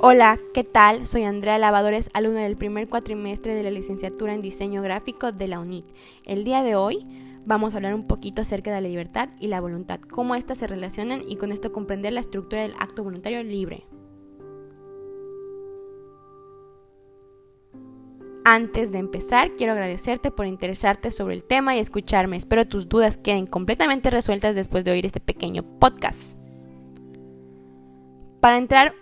Hola, ¿qué tal? Soy Andrea Lavadores, alumna del primer cuatrimestre de la licenciatura en diseño gráfico de la UNIT. El día de hoy vamos a hablar un poquito acerca de la libertad y la voluntad, cómo éstas se relacionan y con esto comprender la estructura del acto voluntario libre. Antes de empezar, quiero agradecerte por interesarte sobre el tema y escucharme. Espero tus dudas queden completamente resueltas después de oír este pequeño podcast. Para entrar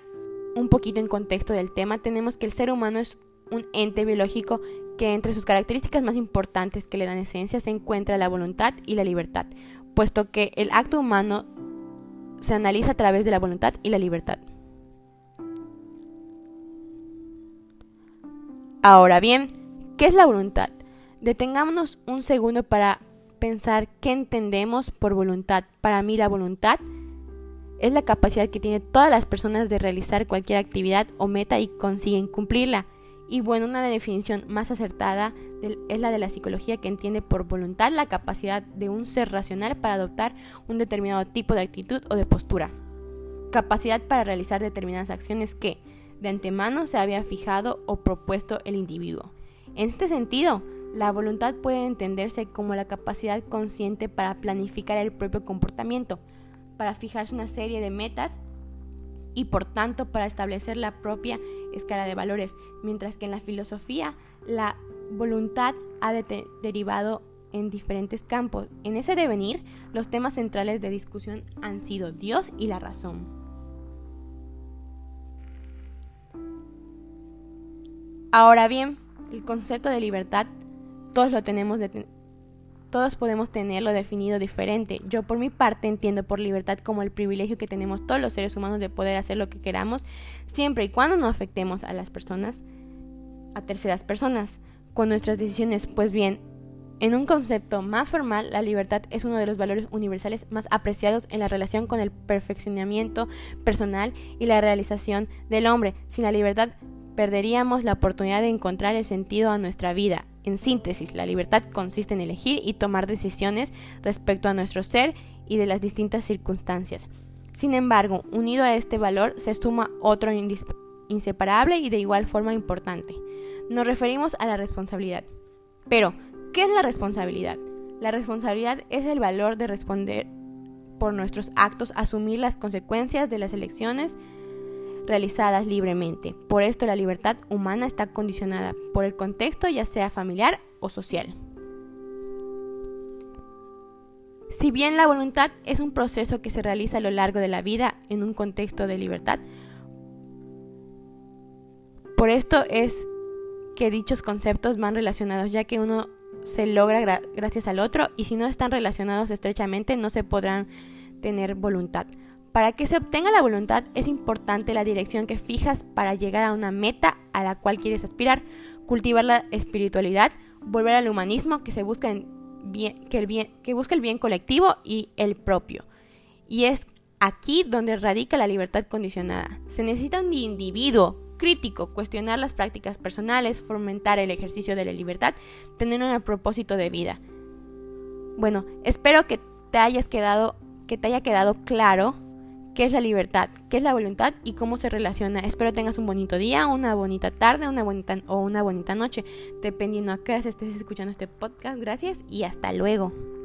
un poquito en contexto del tema, tenemos que el ser humano es un ente biológico que entre sus características más importantes que le dan esencia se encuentra la voluntad y la libertad, puesto que el acto humano se analiza a través de la voluntad y la libertad. Ahora bien, ¿qué es la voluntad? Detengámonos un segundo para pensar qué entendemos por voluntad. Para mí la voluntad es la capacidad que tienen todas las personas de realizar cualquier actividad o meta y consiguen cumplirla. Y bueno, una definición más acertada es la de la psicología que entiende por voluntad la capacidad de un ser racional para adoptar un determinado tipo de actitud o de postura. Capacidad para realizar determinadas acciones que de antemano se había fijado o propuesto el individuo. En este sentido, la voluntad puede entenderse como la capacidad consciente para planificar el propio comportamiento, para fijarse una serie de metas y por tanto para establecer la propia escala de valores, mientras que en la filosofía la voluntad ha derivado en diferentes campos. En ese devenir, los temas centrales de discusión han sido Dios y la razón. Ahora bien, el concepto de libertad todos lo tenemos de todos podemos tenerlo definido diferente. Yo por mi parte entiendo por libertad como el privilegio que tenemos todos los seres humanos de poder hacer lo que queramos, siempre y cuando no afectemos a las personas, a terceras personas, con nuestras decisiones. Pues bien, en un concepto más formal, la libertad es uno de los valores universales más apreciados en la relación con el perfeccionamiento personal y la realización del hombre. Sin la libertad perderíamos la oportunidad de encontrar el sentido a nuestra vida. En síntesis, la libertad consiste en elegir y tomar decisiones respecto a nuestro ser y de las distintas circunstancias. Sin embargo, unido a este valor se suma otro inseparable y de igual forma importante. Nos referimos a la responsabilidad. Pero, ¿qué es la responsabilidad? La responsabilidad es el valor de responder por nuestros actos, asumir las consecuencias de las elecciones, realizadas libremente. Por esto la libertad humana está condicionada por el contexto ya sea familiar o social. Si bien la voluntad es un proceso que se realiza a lo largo de la vida en un contexto de libertad, por esto es que dichos conceptos van relacionados, ya que uno se logra gracias al otro y si no están relacionados estrechamente no se podrán tener voluntad. Para que se obtenga la voluntad es importante la dirección que fijas para llegar a una meta a la cual quieres aspirar, cultivar la espiritualidad, volver al humanismo que busca el bien, busca el bien colectivo y el propio. Y es aquí donde radica la libertad condicionada. Se necesita un individuo crítico, cuestionar las prácticas personales, fomentar el ejercicio de la libertad, tener un propósito de vida. Bueno, espero que te hayas quedado que te haya quedado claro qué es la libertad, qué es la voluntad y cómo se relaciona. Espero tengas un bonito día, una bonita tarde, una bonita o una bonita noche, dependiendo a qué hora estés escuchando este podcast. Gracias y hasta luego.